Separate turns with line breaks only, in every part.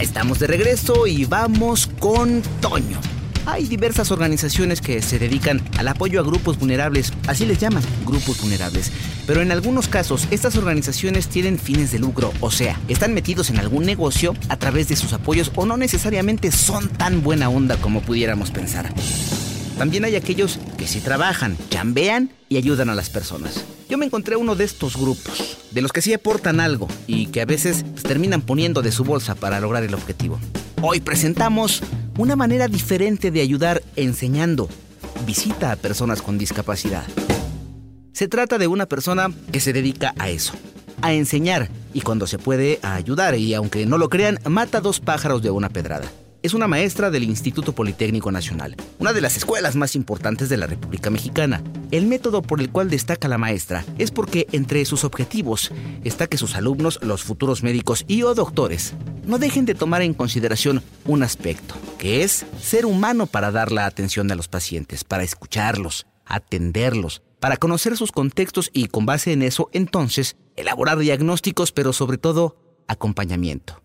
Estamos de regreso y vamos con Toño. Hay diversas organizaciones que se dedican al apoyo a grupos vulnerables, así les llaman, grupos vulnerables. Pero en algunos casos, estas organizaciones tienen fines de lucro, o sea, están metidos en algún negocio a través de sus apoyos o no necesariamente son tan buena onda como pudiéramos pensar. También hay aquellos que sí trabajan, chambean y ayudan a las personas. Yo me encontré uno de estos grupos, de los que sí aportan algo y que a veces pues, terminan poniendo de su bolsa para lograr el objetivo. Hoy presentamos una manera diferente de ayudar enseñando. Visita a personas con discapacidad. Se trata de una persona que se dedica a eso, a enseñar y cuando se puede a ayudar y aunque no lo crean, mata dos pájaros de una pedrada. Es una maestra del Instituto Politécnico Nacional, una de las escuelas más importantes de la República Mexicana. El método por el cual destaca la maestra es porque entre sus objetivos está que sus alumnos, los futuros médicos y o doctores, no dejen de tomar en consideración un aspecto, que es ser humano para dar la atención a los pacientes, para escucharlos, atenderlos, para conocer sus contextos y con base en eso entonces elaborar diagnósticos, pero sobre todo acompañamiento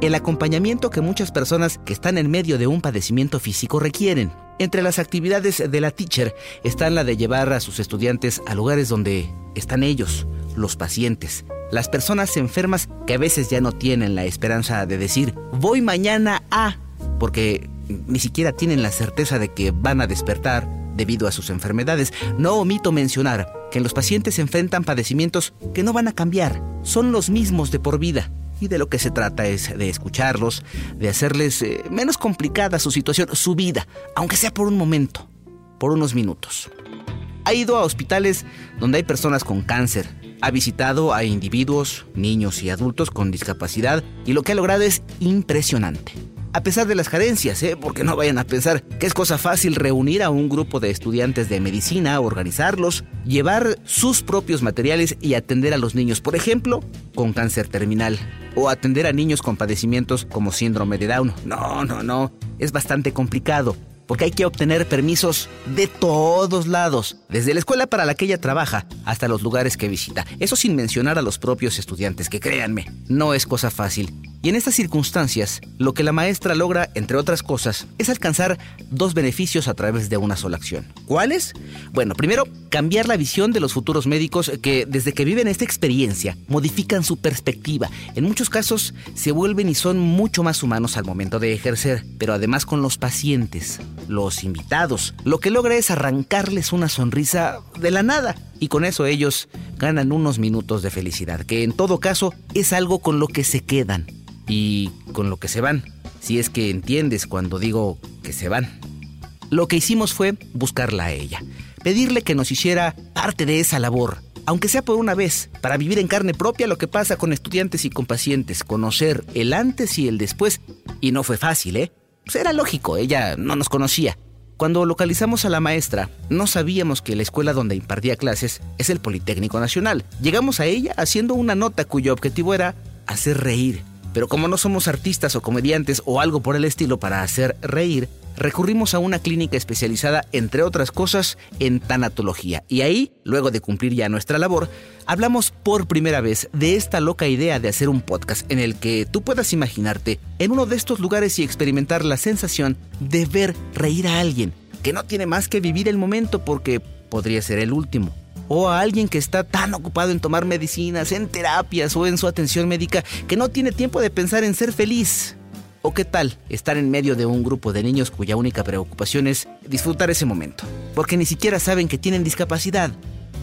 el acompañamiento que muchas personas que están en medio de un padecimiento físico requieren. Entre las actividades de la teacher están la de llevar a sus estudiantes a lugares donde están ellos, los pacientes, las personas enfermas que a veces ya no tienen la esperanza de decir voy mañana a, porque ni siquiera tienen la certeza de que van a despertar debido a sus enfermedades. No omito mencionar que los pacientes enfrentan padecimientos que no van a cambiar, son los mismos de por vida y de lo que se trata es de escucharlos, de hacerles eh, menos complicada su situación, su vida, aunque sea por un momento, por unos minutos. Ha ido a hospitales donde hay personas con cáncer, ha visitado a individuos, niños y adultos con discapacidad y lo que ha logrado es impresionante a pesar de las carencias, ¿eh? porque no vayan a pensar que es cosa fácil reunir a un grupo de estudiantes de medicina, organizarlos, llevar sus propios materiales y atender a los niños, por ejemplo, con cáncer terminal, o atender a niños con padecimientos como síndrome de Down. No, no, no, es bastante complicado porque hay que obtener permisos de todos lados, desde la escuela para la que ella trabaja hasta los lugares que visita. Eso sin mencionar a los propios estudiantes, que créanme, no es cosa fácil. Y en estas circunstancias, lo que la maestra logra, entre otras cosas, es alcanzar dos beneficios a través de una sola acción. ¿Cuáles? Bueno, primero, cambiar la visión de los futuros médicos que desde que viven esta experiencia modifican su perspectiva. En muchos casos se vuelven y son mucho más humanos al momento de ejercer, pero además con los pacientes, los invitados. Lo que logra es arrancarles una sonrisa de la nada. Y con eso ellos ganan unos minutos de felicidad, que en todo caso es algo con lo que se quedan y con lo que se van, si es que entiendes cuando digo que se van. Lo que hicimos fue buscarla a ella, pedirle que nos hiciera parte de esa labor, aunque sea por una vez, para vivir en carne propia lo que pasa con estudiantes y con pacientes, conocer el antes y el después. Y no fue fácil, ¿eh? Pues era lógico, ella no nos conocía. Cuando localizamos a la maestra, no sabíamos que la escuela donde impartía clases es el Politécnico Nacional. Llegamos a ella haciendo una nota cuyo objetivo era hacer reír pero como no somos artistas o comediantes o algo por el estilo para hacer reír, recurrimos a una clínica especializada, entre otras cosas, en tanatología. Y ahí, luego de cumplir ya nuestra labor, hablamos por primera vez de esta loca idea de hacer un podcast en el que tú puedas imaginarte en uno de estos lugares y experimentar la sensación de ver reír a alguien, que no tiene más que vivir el momento porque podría ser el último o a alguien que está tan ocupado en tomar medicinas, en terapias o en su atención médica que no tiene tiempo de pensar en ser feliz. ¿O qué tal estar en medio de un grupo de niños cuya única preocupación es disfrutar ese momento? Porque ni siquiera saben que tienen discapacidad.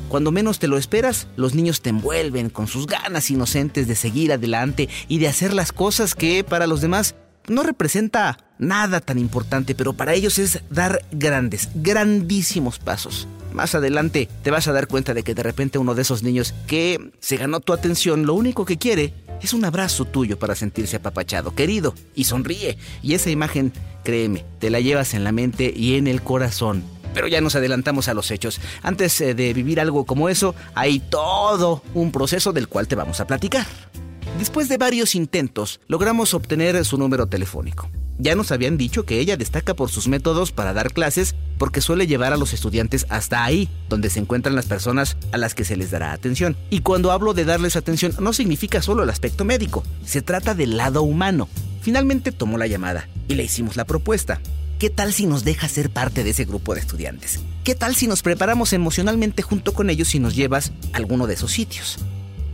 Cuando menos te lo esperas, los niños te envuelven con sus ganas inocentes de seguir adelante y de hacer las cosas que para los demás no representa nada tan importante, pero para ellos es dar grandes, grandísimos pasos. Más adelante te vas a dar cuenta de que de repente uno de esos niños que se ganó tu atención, lo único que quiere Es un abrazo tuyo para sentirse apapachado, querido, y sonríe. Y esa imagen, créeme, te la llevas en la mente y en el corazón. Pero ya nos adelantamos a los hechos. Antes eh, de vivir algo como eso, hay todo un proceso del cual te vamos a platicar. Después de varios intentos, logramos obtener su número telefónico. Ya nos habían dicho que ella destaca por sus métodos para dar clases porque suele llevar a los estudiantes hasta ahí, donde se encuentran las personas a las que se les dará atención. Y cuando hablo de darles atención no significa solo el aspecto médico, se trata del lado humano. Finalmente tomó la llamada y le hicimos la propuesta. ¿Qué tal si nos deja ser parte de ese grupo de estudiantes? ¿Qué tal si nos preparamos emocionalmente junto con ellos y nos llevas a alguno de esos sitios?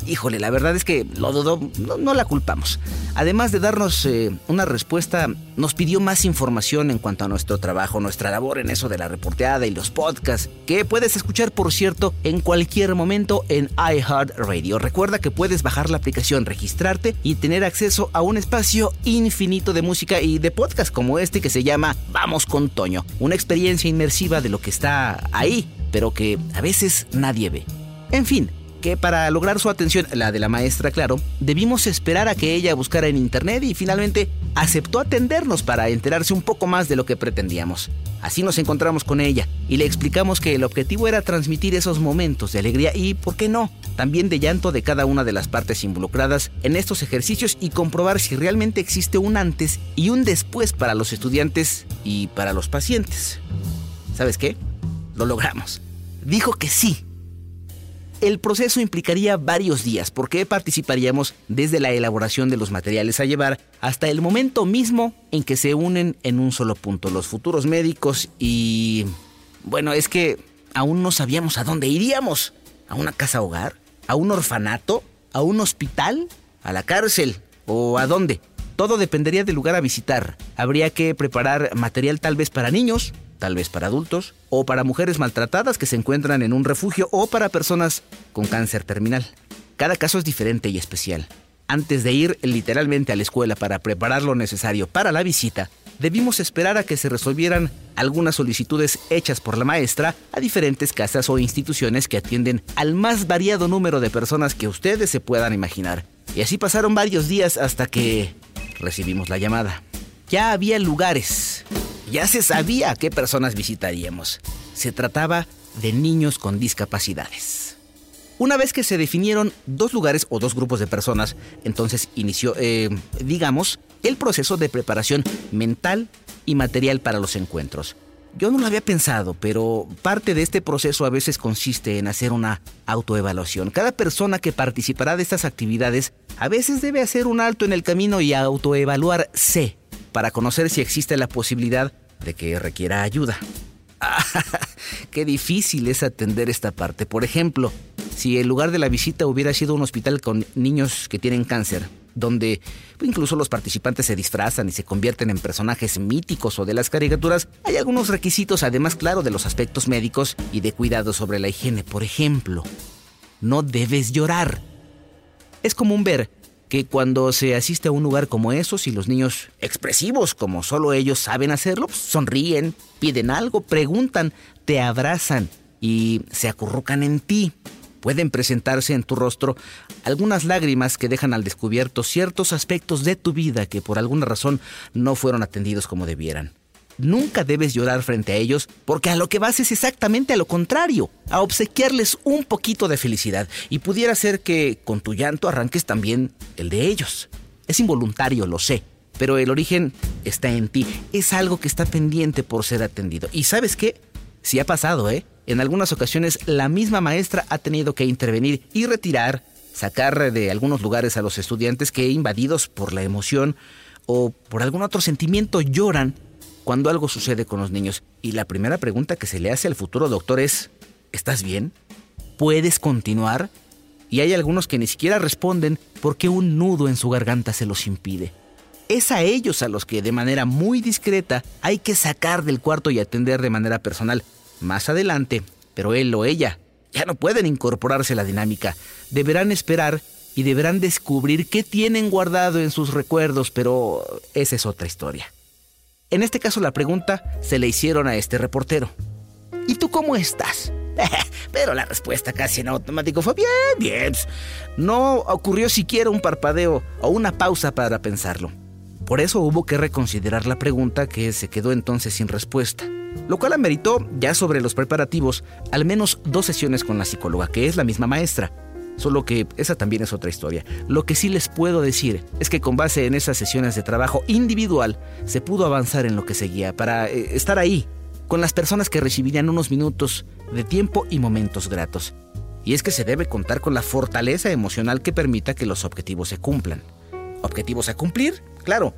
Híjole, la verdad es que lo dudó, no, la culpamos. Además de darnos eh, una respuesta, nos pidió más información en cuanto a nuestro trabajo, nuestra labor en eso de la reporteada y los podcasts, que puedes escuchar, por cierto, en cualquier momento en iHeartRadio. Recuerda que puedes bajar la aplicación, registrarte y tener acceso a un espacio infinito de música y de podcast como este que se llama Vamos con Toño. Una experiencia inmersiva de lo que está ahí, pero que a veces nadie ve. En fin, que para lograr su atención, la de la maestra, claro, debimos esperar a que ella buscara en internet y finalmente aceptó atendernos para enterarse un poco más de lo que pretendíamos. Así nos encontramos con ella y le explicamos que el objetivo era transmitir esos momentos de alegría y, ¿por qué no?, también de llanto de cada una de las partes involucradas en estos ejercicios y comprobar si realmente existe un antes y un después para los estudiantes y para los pacientes. ¿Sabes qué? Lo logramos. Dijo que sí, el proceso implicaría varios días porque participaríamos desde la elaboración de los materiales a llevar hasta el momento mismo en que se unen en un solo punto los futuros médicos y... Bueno, es que aún no sabíamos a dónde iríamos. ¿A una casa hogar? ¿A un orfanato? ¿A un hospital? ¿A la cárcel? ¿O a dónde? Todo dependería del lugar a visitar. Habría que preparar material tal vez para niños, tal vez para adultos, o para mujeres maltratadas que se encuentran en un refugio, o para personas con cáncer terminal. Cada caso es diferente y especial. Antes de ir literalmente a la escuela para preparar lo necesario para la visita, debimos esperar a que se resolvieran algunas solicitudes hechas por la maestra a diferentes casas o instituciones que atienden al más variado número de personas que ustedes se puedan imaginar. Y así pasaron varios días hasta que recibimos la llamada. Ya había lugares, ya se sabía a qué personas visitaríamos. Se trataba de niños con discapacidades. Una vez que se definieron dos lugares o dos grupos de personas, entonces inició, eh, digamos, el proceso de preparación mental y material para los encuentros. Yo no lo había pensado, pero parte de este proceso a veces consiste en hacer una autoevaluación. Cada persona que participará de estas actividades a veces debe hacer un alto en el camino y autoevaluarse para conocer si existe la posibilidad de que requiera ayuda. qué difícil es atender esta parte. Por ejemplo, si el lugar de la visita hubiera sido un hospital con niños que tienen cáncer, donde incluso los participantes se disfrazan y se convierten en personajes míticos o de las caricaturas, hay algunos requisitos, además, claro, de los aspectos médicos y de cuidado sobre la higiene. Por ejemplo, no debes llorar. Es común ver que cuando se asiste a un lugar como esos y los niños expresivos como solo ellos saben hacerlo, pues, sonríen, piden algo, preguntan, te abrazan y se acurrucan en ti. Pueden presentarse en tu rostro algunas lágrimas que dejan al descubierto ciertos aspectos de tu vida que por alguna razón no fueron atendidos como debieran. Nunca debes llorar frente a ellos porque a lo que vas es exactamente a lo contrario, a obsequiarles un poquito de felicidad y pudiera ser que con tu llanto arranques también el de ellos. Es involuntario, lo sé, pero el origen está en ti, es algo que está pendiente por ser atendido. ¿Y sabes qué? Sí ha pasado, ¿eh? En algunas ocasiones la misma maestra ha tenido que intervenir y retirar, sacar de algunos lugares a los estudiantes que invadidos por la emoción o por algún otro sentimiento lloran cuando algo sucede con los niños. Y la primera pregunta que se le hace al futuro doctor es, ¿estás bien? ¿Puedes continuar? Y hay algunos que ni siquiera responden porque un nudo en su garganta se los impide. Es a ellos a los que de manera muy discreta hay que sacar del cuarto y atender de manera personal. Más adelante, pero él o ella ya no pueden incorporarse a la dinámica. Deberán esperar y deberán descubrir qué tienen guardado en sus recuerdos, pero esa es otra historia. En este caso la pregunta se le hicieron a este reportero. ¿Y tú cómo estás? Pero la respuesta casi en automático fue bien, bien. No ocurrió siquiera un parpadeo o una pausa para pensarlo. Por eso hubo que reconsiderar la pregunta que se quedó entonces sin respuesta, lo cual ameritó, ya sobre los preparativos, al menos dos sesiones con la psicóloga, que es la misma maestra. Solo que esa también es otra historia. Lo que sí les puedo decir es que con base en esas sesiones de trabajo individual se pudo avanzar en lo que seguía para eh, estar ahí, con las personas que recibirían unos minutos de tiempo y momentos gratos. Y es que se debe contar con la fortaleza emocional que permita que los objetivos se cumplan. ¿Objetivos a cumplir? Claro.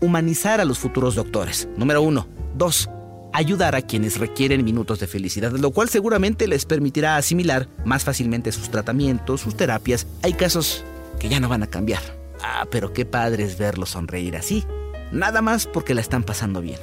Humanizar a los futuros doctores. Número uno. Dos. Ayudar a quienes requieren minutos de felicidad, lo cual seguramente les permitirá asimilar más fácilmente sus tratamientos, sus terapias. Hay casos que ya no van a cambiar. Ah, pero qué padre es verlos sonreír así. Nada más porque la están pasando bien.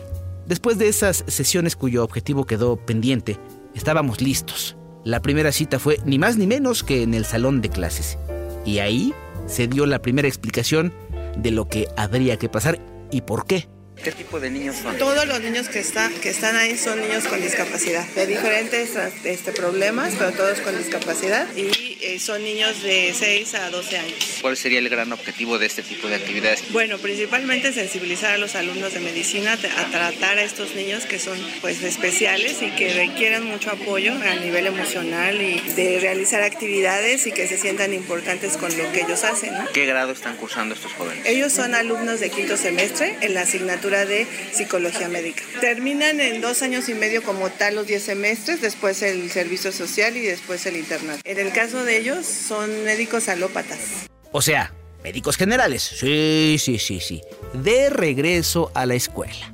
Después de esas sesiones cuyo objetivo quedó pendiente, estábamos listos. La primera cita fue ni más ni menos que en el salón de clases. Y ahí se dio la primera explicación de lo que habría que pasar y por qué.
¿Qué tipo de niños son?
Todos los niños que, están que están ahí son niños con discapacidad, de diferentes este, problemas, pero todos con discapacidad. Y eh, son niños de 6 a 12 años.
¿Cuál sería el gran objetivo de este tipo de actividades?
Bueno, principalmente sensibilizar a los alumnos de medicina a tratar a estos niños que son pues especiales y que requieren mucho apoyo a nivel emocional y de realizar actividades y que se sientan importantes con lo que ellos hacen.
¿Qué grado están cursando estos jóvenes?
Ellos son alumnos de quinto semestre en la asignatura de psicología médica. Terminan en dos años y medio como tal los 10 semestres, después el servicio social y después el internado. En el caso de ellos son médicos alópatas.
O sea, médicos generales. Sí, sí, sí, sí. De regreso a la escuela.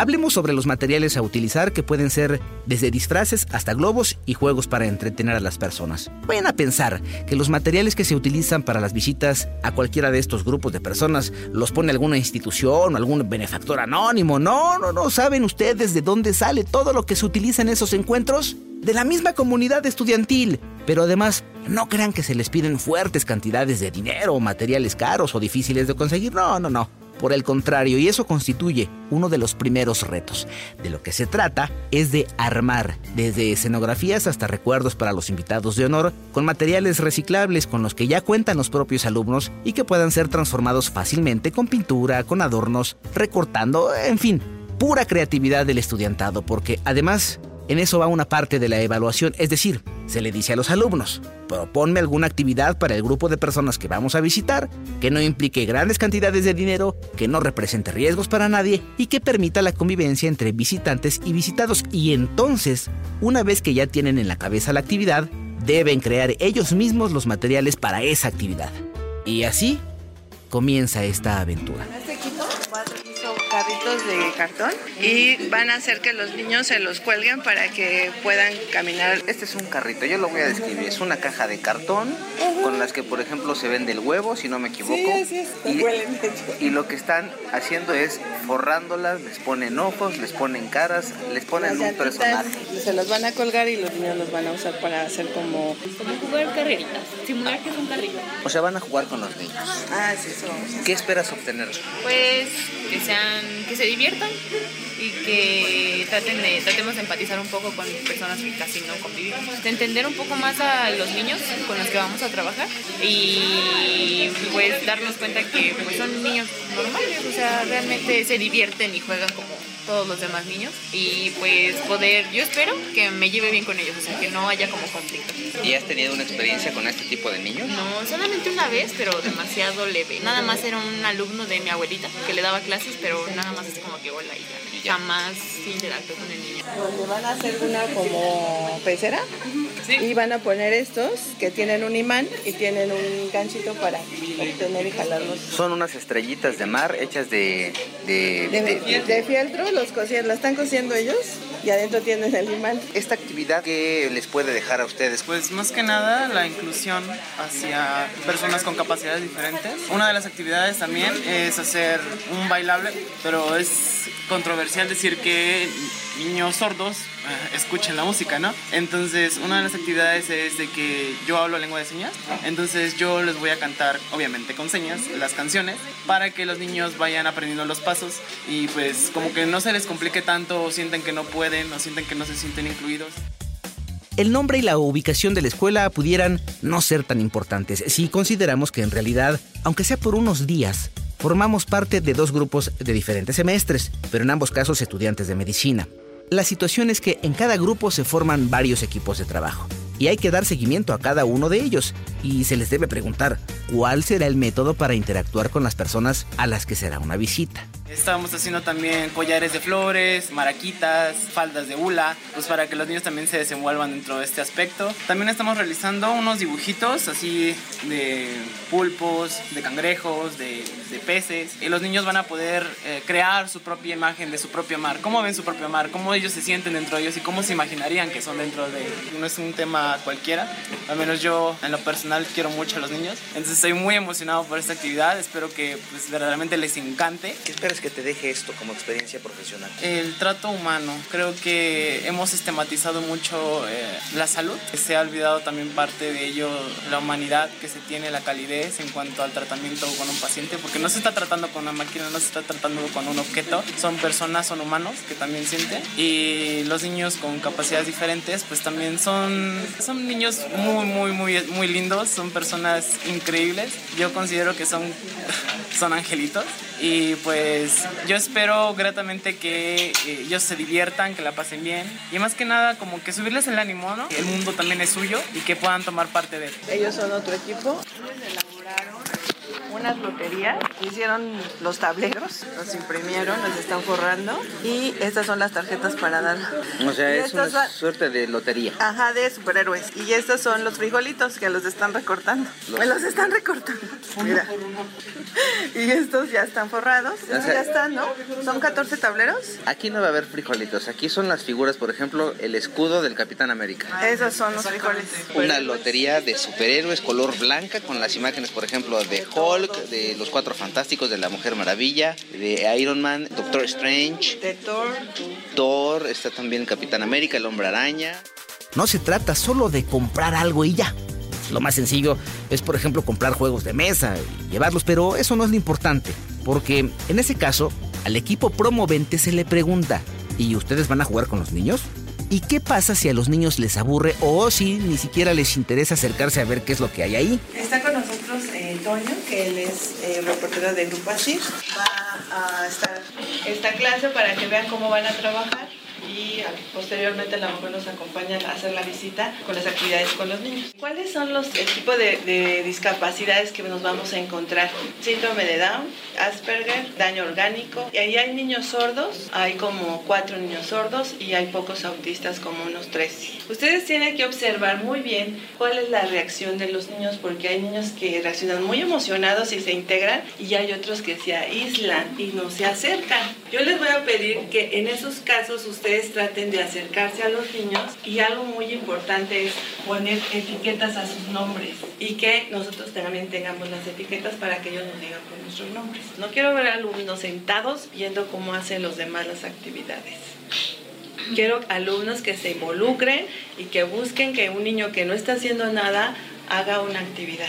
Hablemos sobre los materiales a utilizar que pueden ser desde disfraces hasta globos y juegos para entretener a las personas. Vayan a pensar que los materiales que se utilizan para las visitas a cualquiera de estos grupos de personas los pone alguna institución o algún benefactor anónimo. No, no, no. ¿Saben ustedes de dónde sale todo lo que se utiliza en esos encuentros? De la misma comunidad estudiantil. Pero además, no crean que se les piden fuertes cantidades de dinero o materiales caros o difíciles de conseguir. No, no, no. Por el contrario, y eso constituye uno de los primeros retos. De lo que se trata es de armar, desde escenografías hasta recuerdos para los invitados de honor, con materiales reciclables con los que ya cuentan los propios alumnos y que puedan ser transformados fácilmente con pintura, con adornos, recortando, en fin, pura creatividad del estudiantado, porque además en eso va una parte de la evaluación, es decir, se le dice a los alumnos, proponme alguna actividad para el grupo de personas que vamos a visitar, que no implique grandes cantidades de dinero, que no represente riesgos para nadie y que permita la convivencia entre visitantes y visitados. Y entonces, una vez que ya tienen en la cabeza la actividad, deben crear ellos mismos los materiales para esa actividad. Y así comienza esta aventura
de cartón y van a hacer que los niños se los cuelguen para que puedan caminar.
Este es un carrito, yo lo voy a describir. Es una caja de cartón con las que, por ejemplo, se vende el huevo, si no me equivoco.
Sí,
y, y, lo que están haciendo es forrándolas, les ponen ojos, les ponen caras, les ponen un personaje.
Se los van a colgar y los niños los van a usar para hacer como...
Como jugar carreritas, simular que son carritos.
O sea, van a jugar con los niños.
Ah, sí, eso vamos
¿Qué esperas obtener?
Pues que sean que se diviertan y que traten de, tratemos de empatizar un poco con personas que casi no convivimos. De entender un poco más a los niños con los que vamos a trabajar y pues darnos cuenta que pues, son niños normales, o sea, realmente se divierten y juegan como todos los demás niños y pues poder, yo espero que me lleve bien con ellos, o sea, que no haya como conflicto.
¿Y has tenido una experiencia con este tipo de niños?
No, solamente una vez, pero demasiado leve. Nada más era un alumno de mi abuelita que le daba clases, pero nada más es como que hola y ya. Jamás interactuó con el niño.
Donde van a hacer una como pecera y van a poner estos que tienen un imán y tienen un ganchito para obtener y jalarlos.
Son unas estrellitas de mar hechas de...
De, de, de fieltro, los la están cosiendo ellos y adentro tienen el imán.
¿Esta actividad qué les puede dejar a ustedes?
Pues más que nada la inclusión hacia personas con capacidades diferentes. Una de las actividades también es hacer un bailable, pero es controversial decir que niños sordos eh, escuchen la música, ¿no? Entonces, una de las actividades es de que yo hablo lengua de señas, entonces yo les voy a cantar, obviamente con señas, las canciones, para que los niños vayan aprendiendo los pasos y pues como que no se les complique tanto o sienten que no pueden o sienten que no se sienten incluidos.
el nombre y la ubicación de la escuela pudieran no ser tan importantes si consideramos que en realidad, aunque sea por unos días, formamos parte de dos grupos de diferentes semestres, pero en ambos casos estudiantes de medicina. La situación es que en cada grupo se forman varios equipos de trabajo y hay que dar seguimiento a cada uno de ellos y se les debe preguntar cuál será el método para interactuar con las personas a las que será una visita.
Estábamos haciendo también collares de flores, maraquitas, faldas de hula, pues para que los niños también se desenvuelvan dentro de este aspecto. También estamos realizando unos dibujitos así de pulpos, de cangrejos, de, peces. Y los niños van a poder eh, crear su propia imagen de su propio mar. ¿Cómo ven su propio mar? ¿Cómo ellos se sienten dentro de ellos? ¿Y cómo se imaginarían que son dentro de No es un tema cualquiera. Al menos yo en lo personal quiero mucho a los niños. Entonces estoy muy emocionado por esta actividad. Espero que pues, verdaderamente les encante.
¿Qué esperas que te deje esto como experiencia profesional?
El trato humano. Creo que hemos sistematizado mucho eh, la salud. Se ha olvidado también parte de ello la humanidad que se tiene, la calidez en cuanto al tratamiento con un paciente, porque no se está tratando con una máquina, no se está tratando con un objeto. Son personas, son humanos que también sienten. Y los niños con capacidades diferentes, pues también son, son niños muy, muy, muy, muy lindos. Son personas increíbles. Yo considero que son, son angelitos. Y pues yo espero gratamente que eh, ellos se diviertan, que la pasen bien. Y más que nada, como que subirles el ánimo, ¿no? El mundo también es suyo y que puedan tomar parte de él.
Ellos son otro equipo. Ellos elaboraron unas loterías, hicieron los tableros, los imprimieron, los están forrando y estas son las tarjetas para dar.
O sea, es una suerte de lotería.
Ajá, de superhéroes. Y estos son los frijolitos que los están recortando. Me los están recortando. Mira. y estos ya están forrados. ya están, ¿no? Son 14 tableros.
Aquí no va a haber frijolitos. Aquí son las figuras, por ejemplo, el escudo del Capitán América.
Esos son los frijoles.
Una lotería de superhéroes color blanca con las imágenes, por ejemplo, de Hulk, de los Cuatro Fantásticos, de la Mujer Maravilla, de Iron Man, Doctor Strange,
de Thor.
Thor, está también Capitán América, el Hombre Araña.
No se trata solo de comprar algo y ya. Lo más sencillo es, por ejemplo, comprar juegos de mesa y llevarlos, pero eso no es lo importante, porque en ese caso, al equipo promovente se le pregunta, ¿y ustedes van a jugar con los niños? ¿Y qué pasa si a los niños les aburre o si ni siquiera les interesa acercarse a ver qué es lo que hay ahí?
Está con nosotros Toño, que él es eh, reportero del Grupo ASIR. Va a estar esta clase para que vean cómo van a trabajar posteriormente a lo mejor nos acompañan a hacer la visita con las actividades con los niños. ¿Cuáles son los el tipo de, discapacidades que nos vamos a encontrar? Síndrome de Down, Asperger, daño orgánico. Y ahí hay niños sordos, hay como cuatro niños sordos y hay pocos autistas como unos tres. Ustedes tienen que observar muy bien cuál es la reacción de los niños porque hay niños que reaccionan muy emocionados y se integran y hay otros que se aíslan y no se acercan. Yo les voy a pedir que en esos casos ustedes traten de acercarse a los niños y algo muy importante es poner etiquetas a sus nombres y que nosotros también tengamos las etiquetas para que ellos nos digan por nuestros nombres. No quiero ver alumnos sentados viendo cómo hacen los demás las actividades. Quiero alumnos que se involucren y que busquen que un niño que no está haciendo nada haga una actividad.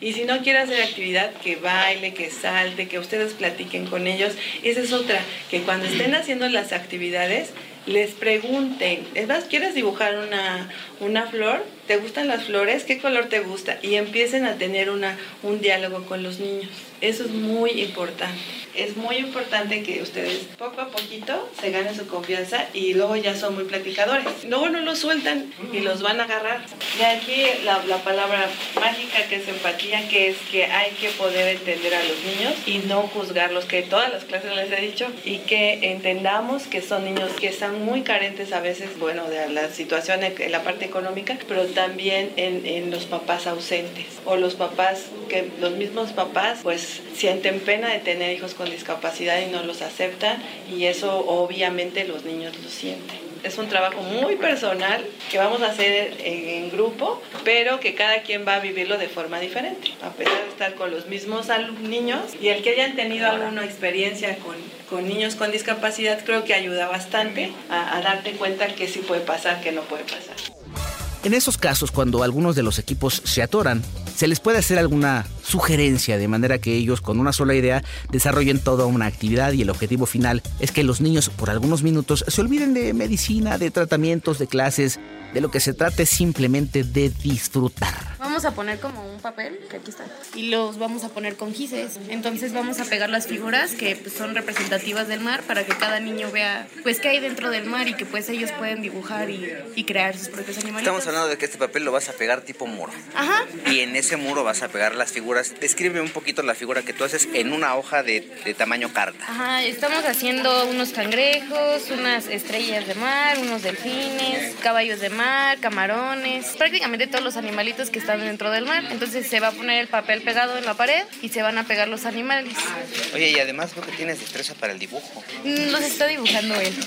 Y si no quiere hacer actividad, que baile, que salte, que ustedes platiquen con ellos. Esa es otra, que cuando estén haciendo las actividades, les pregunten, ¿quieres dibujar una, una flor? ¿Te gustan las flores? ¿Qué color te gusta? Y empiecen a tener una, un diálogo con los niños. Eso es muy importante. Es muy importante que ustedes poco a poquito se ganen su confianza y luego ya son muy platicadores. Luego no los sueltan y los van a agarrar. De aquí la, la palabra mágica que es empatía, que es que hay que poder entender a los niños y no juzgarlos, que todas las clases les he dicho, y que entendamos que son niños que están muy carentes a veces, bueno, de la situación en la parte económica, pero también en, en los papás ausentes o los papás que los mismos papás pues sienten pena de tener hijos con discapacidad y no los aceptan y eso obviamente los niños lo sienten. Es un trabajo muy personal que vamos a hacer en, grupo, pero que cada quien va a vivirlo de forma diferente, a pesar de estar con los mismos niños y el que hayan tenido alguna experiencia con, con niños con discapacidad creo que ayuda bastante a, a darte cuenta que sí puede pasar, que no puede pasar.
En esos casos, cuando algunos de los equipos se atoran, se les puede hacer alguna sugerencia de manera que ellos con una sola idea desarrollen toda una actividad y el objetivo final es que los niños por algunos minutos se olviden de medicina, de tratamientos, de clases De lo que se trata es simplemente de disfrutar.
Vamos a poner como un papel, que aquí está, y los vamos a poner con gises. Entonces vamos a pegar las figuras que pues, son representativas del mar para que cada niño vea pues qué hay dentro del mar y que pues ellos pueden dibujar y, y crear sus propios animales.
Estamos hablando de que este papel lo vas a pegar tipo muro.
Ajá.
Y en ese muro vas a pegar las figuras. Describe un poquito la figura que tú haces en una hoja de, de tamaño carta.
Ajá, estamos haciendo unos cangrejos, unas estrellas de mar, unos delfines, caballos de mar, camarones, prácticamente todos los animalitos que están dentro del mar. Entonces se va a poner el papel pegado en la pared y se van a pegar los animales.
Oye, y además veo que tienes destreza para el dibujo.
Mm, Los está dibujando él.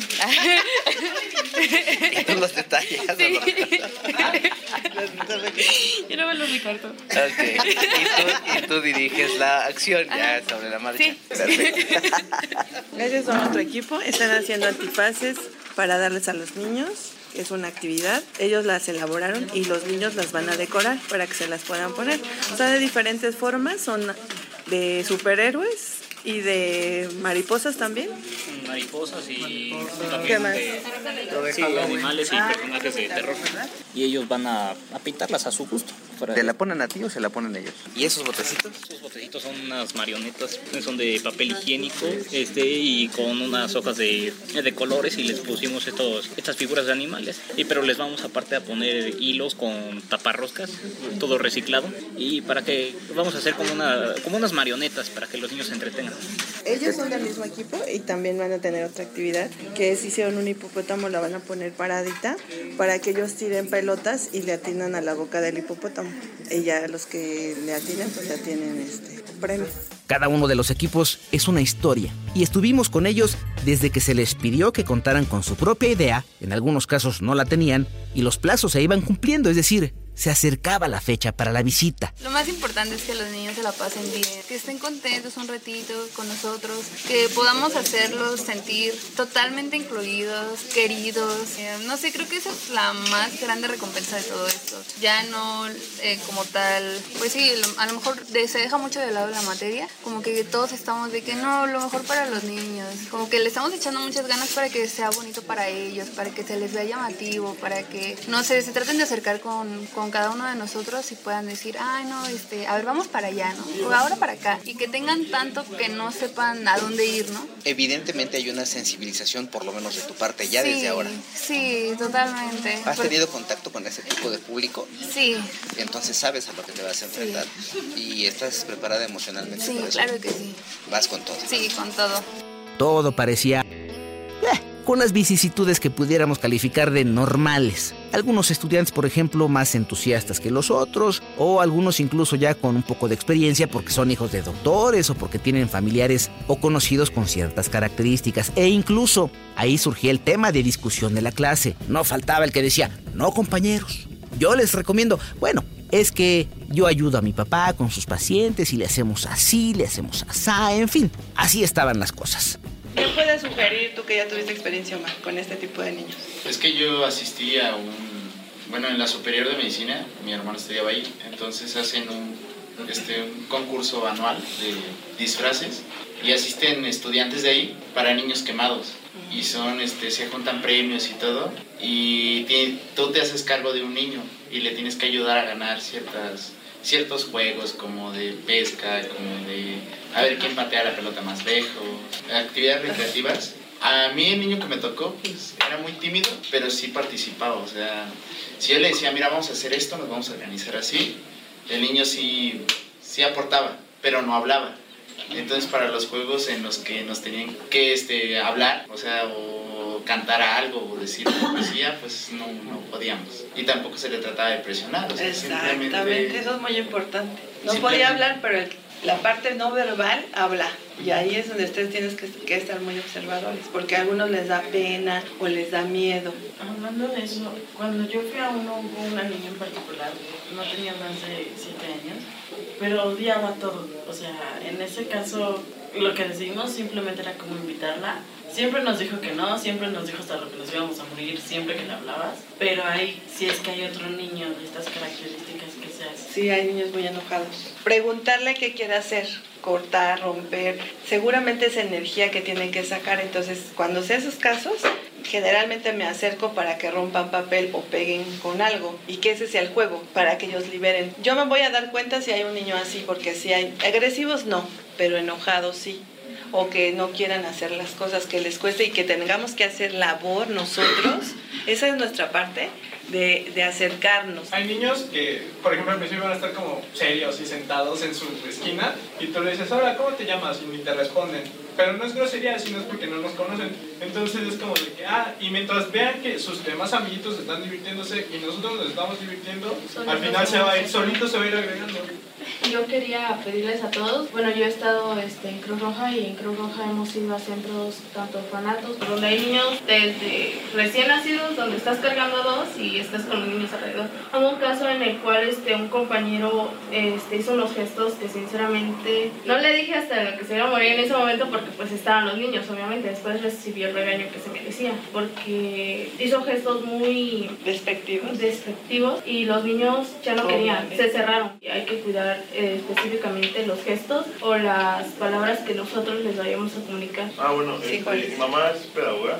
Y tú los detalles.
Sí. Yo no me los recorto.
Ok. Y tú, y tú diriges la acción ya sobre la marcha.
Sí.
Perfecto.
Gracias a nuestro equipo están haciendo antifaces para darles a los niños. Es una actividad. Ellos las elaboraron y los niños las van a decorar para que se las puedan poner. O sea, de diferentes formas. Son de superhéroes y de mariposas también.
mariposas y
¿Qué
también
más?
de sí, animales y personajes de terror. Y ellos van a, a pintarlas a su gusto. Para
¿Te la ponen a ti o se la ponen ellos? ¿Y esos botecitos?
Estos botecitos son unas marionetas, son de papel higiénico este, y con unas hojas de, de colores y les pusimos estos, estas figuras de animales. Y, pero les vamos aparte a poner hilos con taparroscas, todo reciclado. Y para que vamos a hacer como, una, como unas marionetas para que los niños se entretengan.
Ellos son del mismo equipo y también van a tener otra actividad que es hicieron un hipopótamo, la van a poner paradita para que ellos tiren pelotas y le atinan a la boca del hipopótamo. Y ya los que le atinen pues ya tienen este premio.
Cada uno de los equipos es una historia y estuvimos con ellos desde que se les pidió que contaran con su propia idea, en algunos casos no la tenían, y los plazos se iban cumpliendo, es decir, se acercaba la fecha para la visita.
Lo más importante es que los niños se la pasen bien, que estén contentos un ratito con nosotros, que podamos hacerlos sentir totalmente incluidos, queridos. Eh, no sé, creo que esa es la más grande recompensa de todo esto. Ya no eh, como tal, pues sí, a lo mejor se deja mucho de lado la materia, como que todos estamos de que no, lo mejor para los niños, como que le estamos echando muchas ganas para que sea bonito para ellos, para que se les vea llamativo, para que, no sé, se traten de acercar con, con cada uno de nosotros y puedan decir, ay, no, este, a ver, vamos para allá, ¿no? O ahora para acá. Y que tengan tanto que no sepan a dónde ir, ¿no?
Evidentemente hay una sensibilización, por lo menos de tu parte, ya
Sí,
desde ahora.
Sí, totalmente.
¿Has tenido contacto con ese tipo de público?
Sí,
Entonces sabes a lo que te vas a enfrentar. Y estás preparada emocionalmente
sí,
eso.
claro que sí.
Vas con todo.
Sí, con todo.
Todo parecía... eh, con las vicisitudes que pudiéramos calificar de normales. Algunos estudiantes, por ejemplo, más entusiastas que los otros, o algunos incluso ya con un poco de experiencia porque son hijos de doctores o porque tienen familiares o conocidos con ciertas características. E incluso ahí surgía el tema de discusión de la clase. No faltaba el que decía, no compañeros, yo les recomiendo, bueno, es que yo ayudo a mi papá con sus pacientes y le hacemos así, le hacemos así, en fin, así estaban las cosas.
¿Qué puedes sugerir tú que ya tuviste experiencia con este tipo de niños?
Es que yo asistí a un, bueno, en la superior de medicina, mi hermano estudiaba ahí, entonces hacen un, este, un concurso anual de disfraces y asisten estudiantes de ahí para niños quemados y son, este, se juntan premios y todo y tú te haces cargo de un niño y le tienes que ayudar a ganar ciertas ciertos juegos como de pesca, como de a ver quién patea la pelota más lejos, actividades recreativas. A mí el niño que me tocó pues era muy tímido, pero sí participaba, o sea, si yo le decía, mira, vamos a hacer esto, nos vamos a organizar así, el niño sí, sí aportaba, pero no hablaba. Entonces para los juegos en los que nos tenían que este, hablar, o sea, o cantar algo o decir poesía, pues no, no podíamos. Y tampoco se le trataba de presionar, o sea,
Exactamente, eso es muy importante. No podía hablar, pero el- la parte no verbal habla. Y ahí es donde ustedes tienen que, que estar muy observadores, porque a algunos les da pena o les da miedo.
Hablando de eso, cuando yo fui a uno, hubo una niña en particular, no tenía más de 7 años, pero odiaba todo. O sea, en ese caso, lo que decidimos simplemente era como invitarla. Siempre nos dijo que no, siempre nos dijo hasta lo que nos íbamos a morir siempre que le hablabas. Pero ahí, si es que hay otro niño de estas características que se hace.
Sí, hay niños muy enojados. Preguntarle qué quiere hacer, cortar, romper. Seguramente es energía que tienen que sacar. Entonces, cuando sea esos casos, generalmente me acerco para que rompan papel o peguen con algo y que ese sea el juego, para que ellos liberen. Yo me voy a dar cuenta si hay un niño así, porque si hay agresivos no, pero enojados sí o que no quieran hacer las cosas que les cueste y que tengamos que hacer labor nosotros. Esa es nuestra parte de, de acercarnos.
Hay niños que, por ejemplo, al principio van a estar como serios y sentados en su esquina y tú le dices, hola, ¿cómo te llamas? Y ni te responden. Pero no es grosería, sino es porque no nos conocen. Entonces es como de que, ah, y mientras vean que sus demás amiguitos están divirtiéndose y nosotros nos estamos divirtiendo, al final se va a ir, solito se va a ir agregando.
Yo quería pedirles a todos, bueno, yo he estado este, en Cruz Roja y en Cruz Roja hemos ido a centros tanto orfanatos, donde hay niños desde recién nacidos, donde estás cargando a dos y estás con los niños alrededor. Hubo un caso en el cual este, un compañero este, hizo unos gestos que sinceramente no le dije hasta lo que se iba a morir en ese momento porque pues estaban los niños, obviamente. Después recibió el regaño que se merecía porque hizo gestos muy
despectivos,
despectivos y los niños ya no querían, se cerraron. Y hay que cuidar eh, específicamente los gestos o las palabras que nosotros les vayamos a comunicar.
Ah, bueno, este, mi mamá es pedagoga,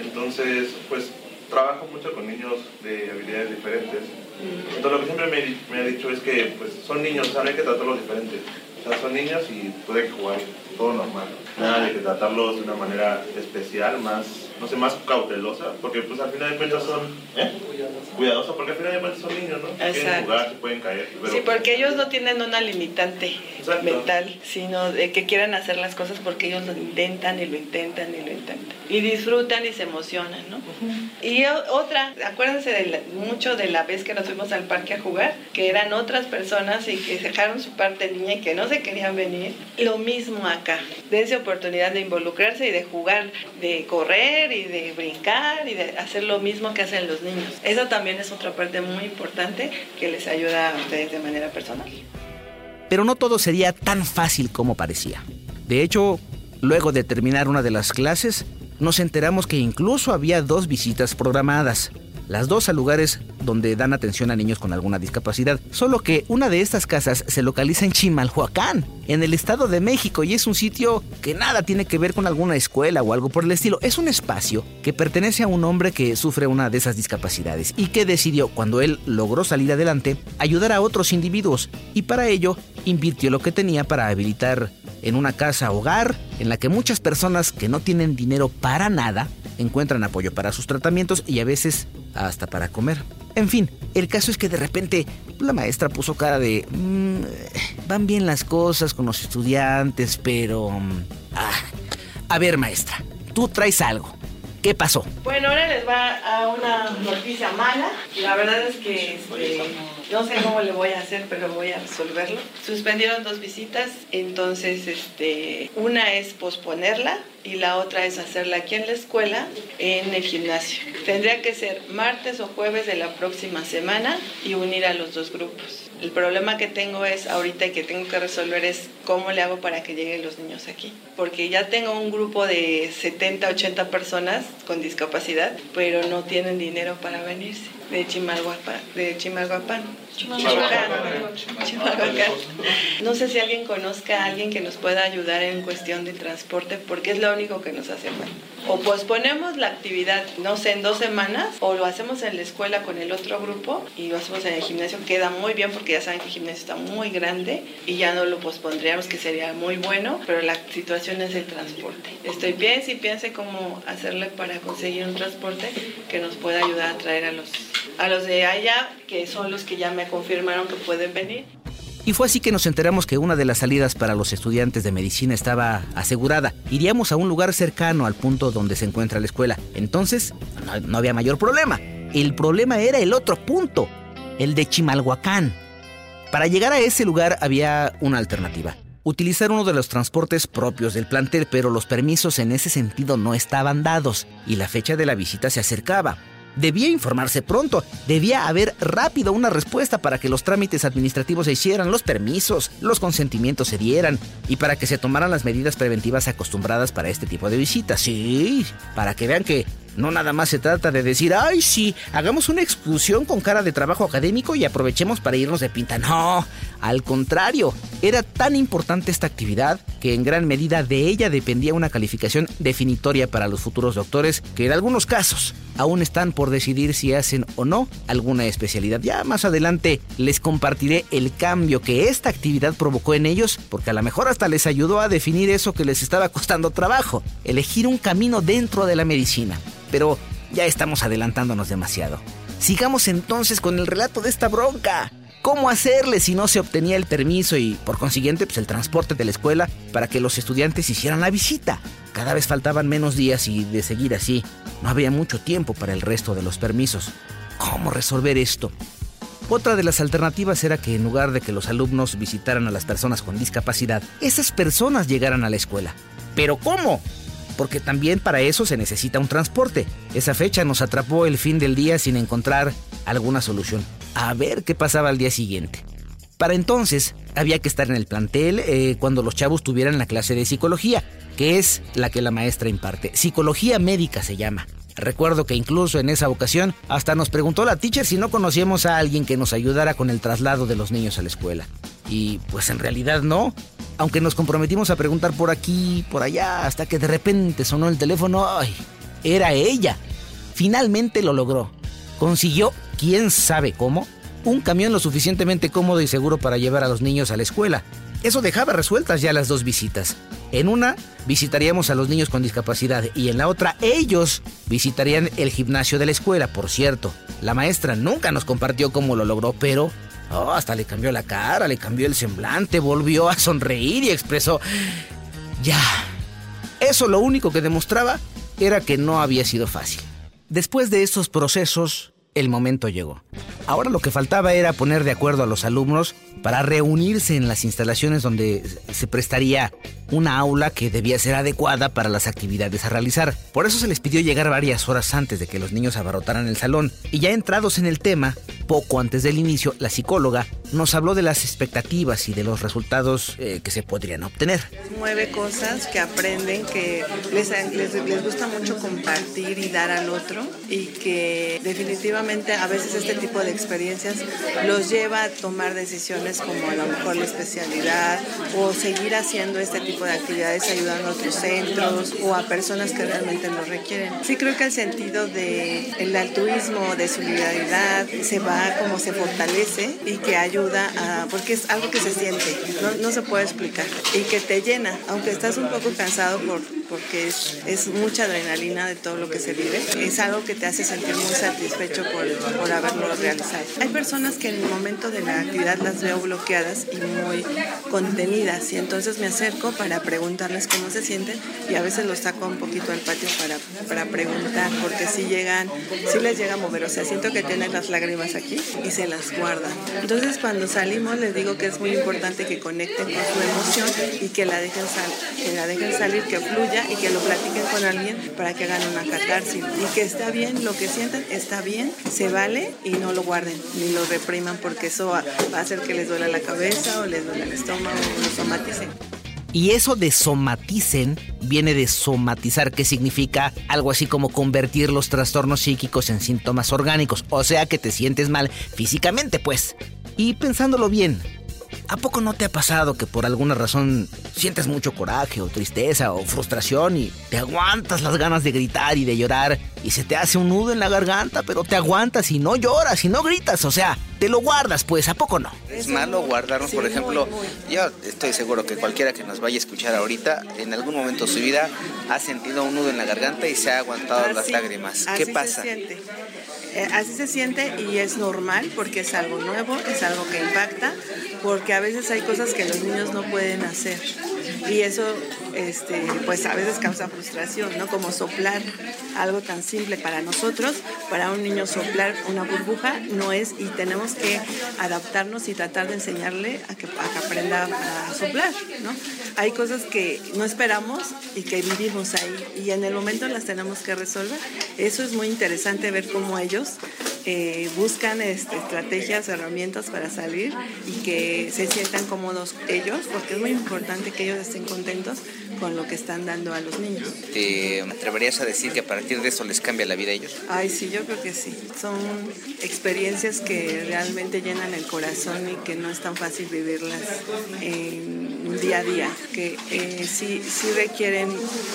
entonces pues trabaja mucho con niños de habilidades diferentes. Mm. Entonces lo que siempre me, me, ha dicho es que pues son niños, o sea, no hay que tratarlos diferentes. O sea, son niños y pueden jugar todo normal. Nada de que tratarlos de una manera especial, más no sé, más cautelosa, porque pues al final de cuentas son, ¿eh? Cuidadosa, porque al final de cuentas son niños, ¿no? Exacto. Quieren jugar, se pueden caer.
Pero, sí, porque ellos no tienen una limitante mental, sino de que quieran hacer las cosas porque ellos lo intentan y lo intentan y lo intentan. Y disfrutan y se emocionan, ¿no? Y otra, acuérdense de mucho de la vez que nos fuimos al parque a jugar, que eran otras personas y que dejaron su parte niña y que no se querían venir. Lo mismo acá. Dense oportunidad de involucrarse y de jugar, de correr y de brincar y de hacer lo mismo que hacen los niños. Eso también es otra parte muy importante que les ayuda a ustedes de manera personal.
Pero no todo sería tan fácil como parecía. De hecho, luego de terminar una de las clases, nos enteramos que incluso había dos visitas programadas las dos a lugares donde dan atención a niños con alguna discapacidad. Solo que una de estas casas se localiza en Chimalhuacán, en el Estado de México, y es un sitio que nada tiene que ver con alguna escuela o algo por el estilo. Es un espacio que pertenece a un hombre que sufre una de esas discapacidades y que decidió, cuando él logró salir adelante, ayudar a otros individuos y para ello invirtió lo que tenía para habilitar en una casa hogar en la que muchas personas que no tienen dinero para nada encuentran apoyo para sus tratamientos y a veces hasta para comer. En fin, el caso es que de repente la maestra puso cara de... Mm, van bien las cosas con los estudiantes, pero... Mm, ah, a ver maestra, tú traes algo. ¿Qué pasó?
Bueno, ahora les va a una noticia mala. La verdad es que este, no sé cómo le voy a hacer, pero voy a resolverlo. Suspendieron dos visitas, entonces este, una es posponerla y la otra es hacerla aquí en la escuela, en el gimnasio. Tendría que ser martes o jueves de la próxima semana y unir a los dos grupos. El problema que tengo es ahorita y que tengo que resolver es cómo le hago para que lleguen los niños aquí. Porque ya tengo un grupo de 70, 80 personas con discapacidad, pero no tienen dinero para venirse de Chimalhuapan. De Chimalhuapan. No sé si alguien conozca a alguien que nos pueda ayudar en cuestión de transporte, porque es lo único que nos hace falta. O posponemos la actividad, no sé, en dos semanas, o lo hacemos en la escuela con el otro grupo y lo hacemos en el gimnasio. Queda muy bien porque ya saben que el gimnasio está muy grande y ya no lo pospondríamos, que sería muy bueno, pero la situación es el transporte. Estoy bien si piense cómo hacerle para conseguir un transporte que nos pueda ayudar a traer a los, a los de allá, que son los que ya me confirmaron que pueden venir.
Y fue así que nos enteramos que una de las salidas para los estudiantes de medicina estaba asegurada. Iríamos a un lugar cercano al punto donde se encuentra la escuela. Entonces, no, no había mayor problema. El problema era el otro punto, el de Chimalhuacán. Para llegar a ese lugar había una alternativa. Utilizar uno de los transportes propios del plantel, pero los permisos en ese sentido no estaban dados y la fecha de la visita se acercaba. Debía informarse pronto, debía haber rápido una respuesta para que los trámites administrativos se hicieran, los permisos, los consentimientos se dieran y para que se tomaran las medidas preventivas acostumbradas para este tipo de visitas. Sí, para que vean que No nada más se trata de decir, ay, sí, hagamos una excursión con cara de trabajo académico y aprovechemos para irnos de pinta. No, al contrario, era tan importante esta actividad que en gran medida de ella dependía una calificación definitoria para los futuros doctores que en algunos casos aún están por decidir si hacen o no alguna especialidad. Ya más adelante les compartiré el cambio que esta actividad provocó en ellos, porque a lo mejor hasta les ayudó a definir eso que les estaba costando trabajo, elegir un camino dentro de la medicina. Pero ya estamos adelantándonos demasiado. Sigamos entonces con el relato de esta bronca. ¿Cómo hacerle si no se obtenía el permiso y por consiguiente pues, el transporte de la escuela para que los estudiantes hicieran la visita? Cada vez faltaban menos días y de seguir así, no había mucho tiempo para el resto de los permisos. ¿Cómo resolver esto? Otra de las alternativas era que en lugar de que los alumnos visitaran a las personas con discapacidad, esas personas llegaran a la escuela. ¿Pero cómo? Porque también para eso se necesita un transporte. Esa fecha nos atrapó el fin del día sin encontrar alguna solución a ver qué pasaba al día siguiente. Para entonces había que estar en el plantel eh, cuando los chavos tuvieran la clase de psicología, que es la que la maestra imparte. Psicología médica se llama. Recuerdo que incluso en esa ocasión hasta nos preguntó la teacher si no conocíamos a alguien que nos ayudara con el traslado de los niños a la escuela. Y pues en realidad no, aunque nos comprometimos a preguntar por aquí, por allá, hasta que de repente sonó el teléfono, ¡ay! Era ella. Finalmente lo logró. Consiguió quién sabe cómo, un camión lo suficientemente cómodo y seguro para llevar a los niños a la escuela. Eso dejaba resueltas ya las dos visitas. En una visitaríamos a los niños con discapacidad y en la otra ellos visitarían el gimnasio de la escuela, por cierto. La maestra nunca nos compartió cómo lo logró, pero oh, hasta le cambió la cara, le cambió el semblante, volvió a sonreír y expresó, ya. Eso lo único que demostraba era que no había sido fácil. Después de estos procesos, el momento llegó. Ahora lo que faltaba era poner de acuerdo a los alumnos para reunirse en las instalaciones donde se prestaría una aula que debía ser adecuada para las actividades a realizar. Por eso se les pidió llegar varias horas antes de que los niños abarrotaran el salón. Y ya entrados en el tema, poco antes del inicio, la psicóloga nos habló de las expectativas y de los resultados eh, que se podrían obtener.
Nueve cosas que aprenden que les, les, les gusta mucho compartir y dar al otro y que definitivamente a veces este tipo de experiencias los lleva a tomar decisiones como a lo mejor la especialidad o seguir haciendo este tipo de actividades ayudando a otros centros o a personas que realmente lo requieren. Sí creo que el sentido de el altruismo, de solidaridad, se va como se fortalece y que ayuda a, porque es algo que se siente, no, no se puede explicar y que te llena, aunque estás un poco cansado por, porque es, es mucha adrenalina de todo lo que se vive, es algo que te hace sentir muy satisfecho por, por haberlo realizado. Hay personas que en el momento de la actividad las veo bloqueadas y muy contenidas y entonces me acerco para preguntarles cómo se sienten y a veces los saco un poquito al patio para, para preguntar, porque si llegan, si les llega a mover, o sea, siento que tienen las lágrimas aquí y se las guardan. Entonces cuando salimos les digo que es muy importante que conecten con su emoción y que la dejen, que la dejen salir, que fluya y que lo platiquen con alguien para que hagan una catarsis y que está bien, lo que sientan está bien, se vale y no lo guarden ni lo repriman porque eso va a hacer que les duela la cabeza o les duela el estómago o lo somaticen.
Y eso de somaticen viene de somatizar, que significa algo así como convertir los trastornos psíquicos en síntomas orgánicos, o sea que te sientes mal físicamente, pues. Y pensándolo bien, ¿A poco no te ha pasado que por alguna razón sientes mucho coraje o tristeza o frustración y te aguantas las ganas de gritar y de llorar y se te hace un nudo en la garganta, pero te aguantas y no lloras y no gritas? O sea, te lo guardas, pues, ¿a poco no?
Es malo guardarnos, por ejemplo, yo estoy seguro que cualquiera que nos vaya a escuchar ahorita, en algún momento de su vida ha sentido un nudo en la garganta y se ha aguantado las lágrimas. ¿Qué pasa?
Eh, así se siente y es normal porque es algo nuevo, es algo que impacta, porque a veces hay cosas que los niños no pueden hacer y eso este, pues a veces causa frustración, ¿no? Como soplar algo tan simple para nosotros, para un niño soplar una burbuja no es y tenemos que adaptarnos y tratar de enseñarle a que, a que aprenda a soplar, ¿no? Hay cosas que no esperamos y que vivimos ahí y en el momento las tenemos que resolver. Eso es muy interesante ver cómo ellos eh, buscan este, estrategias, herramientas para salir y que se sientan cómodos ellos, porque es muy importante que ellos estén contentos con lo que están dando a los niños.
¿Te atreverías a decir que a partir de eso les cambia la vida a ellos?
Ay, sí, yo creo que sí. Son experiencias que realmente llenan el corazón y que no es tan fácil vivirlas en día a día, que eh, sí, sí requieren,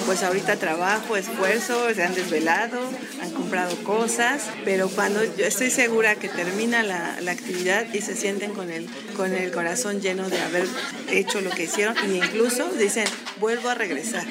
pues ahorita trabajo, esfuerzo, se han desvelado, han comprado cosas, pero cuando yo estoy segura que termina la, la actividad y se sienten con el, con el corazón lleno de haber hecho lo que hicieron e incluso dicen, vuelvo a regresar.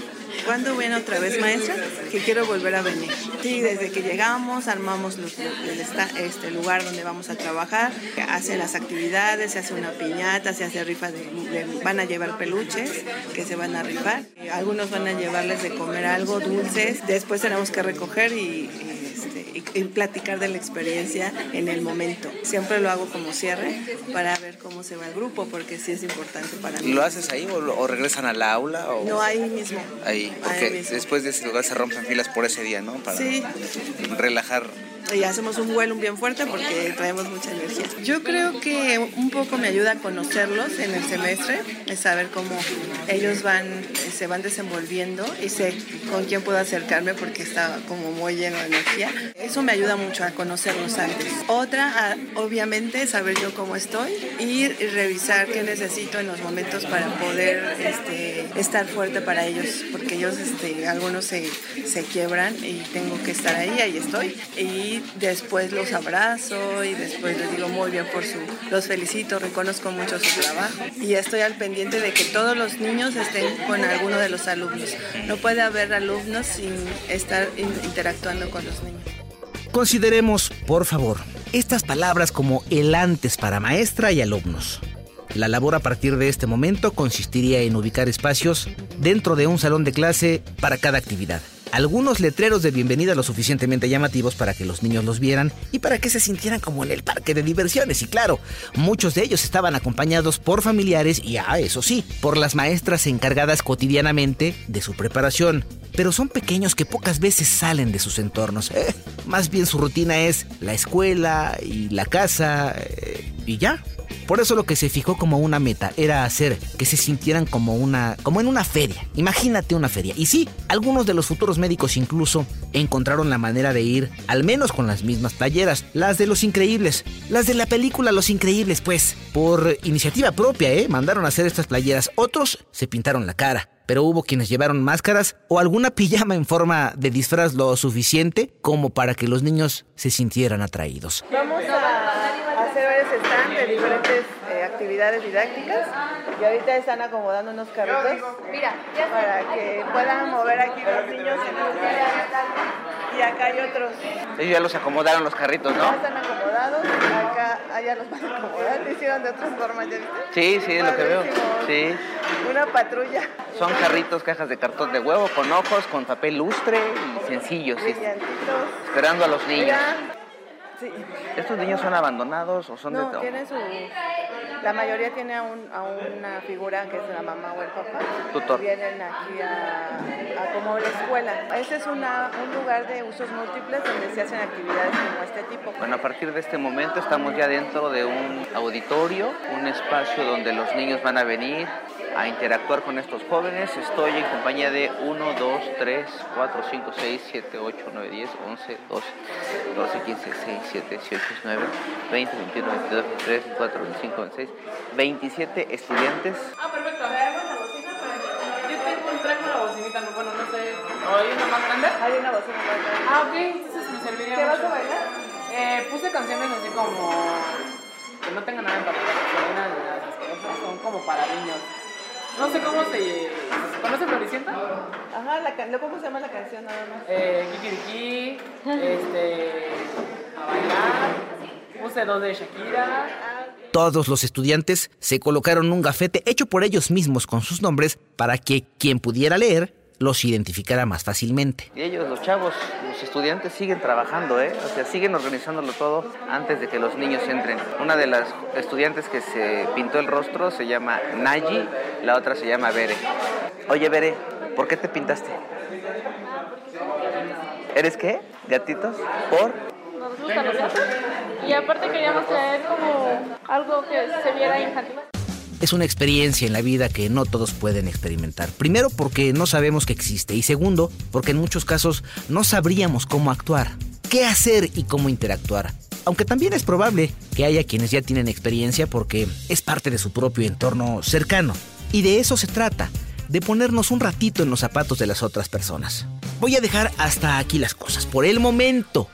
¿Cuándo viene otra vez, maestra? Que quiero volver a venir. Sí, desde que llegamos armamos los, el este lugar donde vamos a trabajar, hacen las actividades, se hace una piñata, se hace rifa de, de- van a llevar peluches que se van a rifar. Algunos van a llevarles de comer algo, dulces. Después tenemos que recoger y, y platicar de la experiencia en el momento. Siempre lo hago como cierre para ver cómo se va el grupo, porque sí es importante para mí.
¿Lo haces ahí o, o regresan al aula? O...
No, ahí mismo.
Ahí, porque después de ese lugar se rompen filas por ese día, ¿no? Para
Sí.
relajar.
Y hacemos un vuelo bien fuerte porque traemos mucha energía. Yo creo que un poco me ayuda a conocerlos en el semestre, es saber cómo ellos van, se van desenvolviendo y sé con quién puedo acercarme porque está como muy lleno de energía. Eso me ayuda mucho a conocerlos antes. Otra, obviamente, saber yo cómo estoy, y revisar qué necesito en los momentos para poder este, estar fuerte para ellos, porque ellos, este, algunos se, se quiebran y tengo que estar ahí, ahí estoy. Y después los abrazo y después les digo muy bien por su, los felicito, reconozco mucho su trabajo y estoy al pendiente de que todos los niños estén con alguno de los alumnos. No puede haber alumnos sin estar in- interactuando con los niños.
Consideremos, por favor, estas palabras como el antes para maestra y alumnos. La labor a partir de este momento consistiría en ubicar espacios dentro de un salón de clase para cada actividad. Algunos letreros de bienvenida lo suficientemente llamativos para que los niños los vieran y para que se sintieran como en el parque de diversiones. Y claro, muchos de ellos estaban acompañados por familiares y, ah, eso sí, por las maestras encargadas cotidianamente de su preparación. Pero son pequeños que pocas veces salen de sus entornos. Eh, más bien su rutina es la escuela y la casa eh, y ya. Por eso lo que se fijó como una meta era hacer que se sintieran como una como en una feria. Imagínate una feria. Y sí, algunos de los futuros médicos incluso encontraron la manera de ir al menos con las mismas playeras, las de Los Increíbles, las de la película Los Increíbles, pues, por iniciativa propia, ¿eh? Mandaron a hacer estas playeras. Otros se pintaron la cara. Pero hubo quienes llevaron máscaras o alguna pijama en forma de disfraz lo suficiente como para que los niños se sintieran atraídos.
Vamos a hacer varios stands de diferentes eh, actividades didácticas y ahorita están acomodando unos carritos para que puedan mover aquí los niños en. Y acá hay otros.
Ellos ya los acomodaron los carritos,
Ya
¿no?
están acomodados, acá allá los van a acomodar. Lo hicieron de otras formas, ¿ya viste?
Sí, sí, es lo que veo. Sí.
Una patrulla.
Son carritos, cajas de cartón de huevo con ojos, con papel lustre y sencillos.
Brillantitos.
esperando a los niños.
Mira, sí.
¿Estos niños son abandonados o son
No,
de
tiene su... La mayoría tiene a, un- a una figura que es la mamá o el papá.
Tutor.
Vienen aquí a, a como la escuela. Este es una- un lugar de usos múltiples donde se hacen actividades como este tipo.
Bueno, a partir de este momento estamos ya dentro de un auditorio, un espacio donde los niños van a venir a interactuar con estos jóvenes. Estoy en compañía de 1, 2, 3, 4, 5, 6, 7, 8, 9, 10, 11, 12, 12, 15, 16, 17, 18, 19, 20, 21, 22, 23, 24, 25, 26, 27 estudiantes.
Ah, perfecto. Yo tengo un traigo una bocinita, no, bueno, no sé. ¿O hay una más grande?
Hay una bocina más grande.
Ah, ok, entonces me serviría
¿Qué vas
mucho.
a bailar?
Eh, puse canciones así como que no tengan nada en particular, ni nada de esas cosas, son como para niños. No sé cómo se... ¿Conoce Floricienta?
Ajá, la can- ¿cómo se llama la canción nada más?
Eh, Kikiriki, este... A bailar, puse dos de Shakira.
Todos los estudiantes se colocaron un gafete hecho por ellos mismos con sus nombres para que quien pudiera leer los identificara más fácilmente.
Y ellos, los chavos, los estudiantes siguen trabajando, ¿eh? O sea, siguen organizándolo todo antes de que los niños entren. Una de las estudiantes que se pintó el rostro se llama Nayi, la otra se llama Bere. Oye, Bere, ¿por qué te pintaste? ¿Eres qué? ¿Gatitos? ¿Por?
No
nos gusta lo que Y aparte queríamos traer como algo que se viera infantil.
Es una experiencia en la vida que no todos pueden experimentar. Primero porque no sabemos que existe y segundo porque en muchos casos no sabríamos cómo actuar, qué hacer y cómo interactuar. Aunque también es probable que haya quienes ya tienen experiencia porque es parte de su propio entorno cercano. Y de eso se trata, de ponernos un ratito en los zapatos de las otras personas. Voy a dejar hasta aquí las cosas por el momento.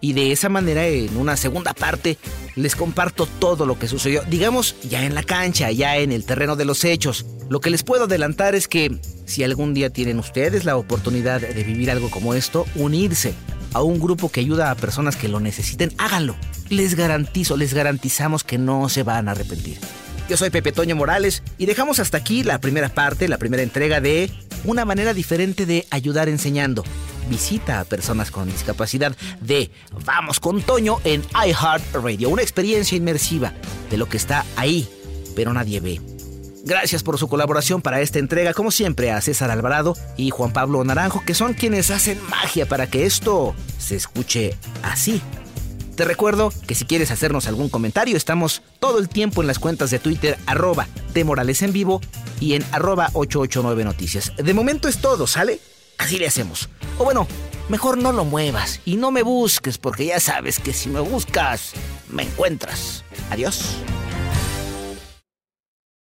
Y de esa manera, en una segunda parte, les comparto todo lo que sucedió, digamos, ya en la cancha, ya en el terreno de los hechos. Lo que les puedo adelantar es que si algún día tienen ustedes la oportunidad de vivir algo como esto, unirse a un grupo que ayuda a personas que lo necesiten, háganlo. Les garantizo, les garantizamos que no se van a arrepentir. Yo soy Pepe Toño Morales y dejamos hasta aquí la primera parte, la primera entrega de Una manera diferente de ayudar enseñando. Visita a personas con discapacidad de Vamos con Toño en iHeartRadio, una experiencia inmersiva de lo que está ahí, pero nadie ve. Gracias por su colaboración para esta entrega, como siempre, a César Alvarado y Juan Pablo Naranjo, que son quienes hacen magia para que esto se escuche así. Te recuerdo que si quieres hacernos algún comentario, estamos todo el tiempo en las cuentas de Twitter arroba Morales en vivo y en arroba 889 noticias. De momento es todo, ¿sale? Así le hacemos. O bueno, mejor no lo muevas y no me busques porque ya sabes que si me buscas, me encuentras. Adiós.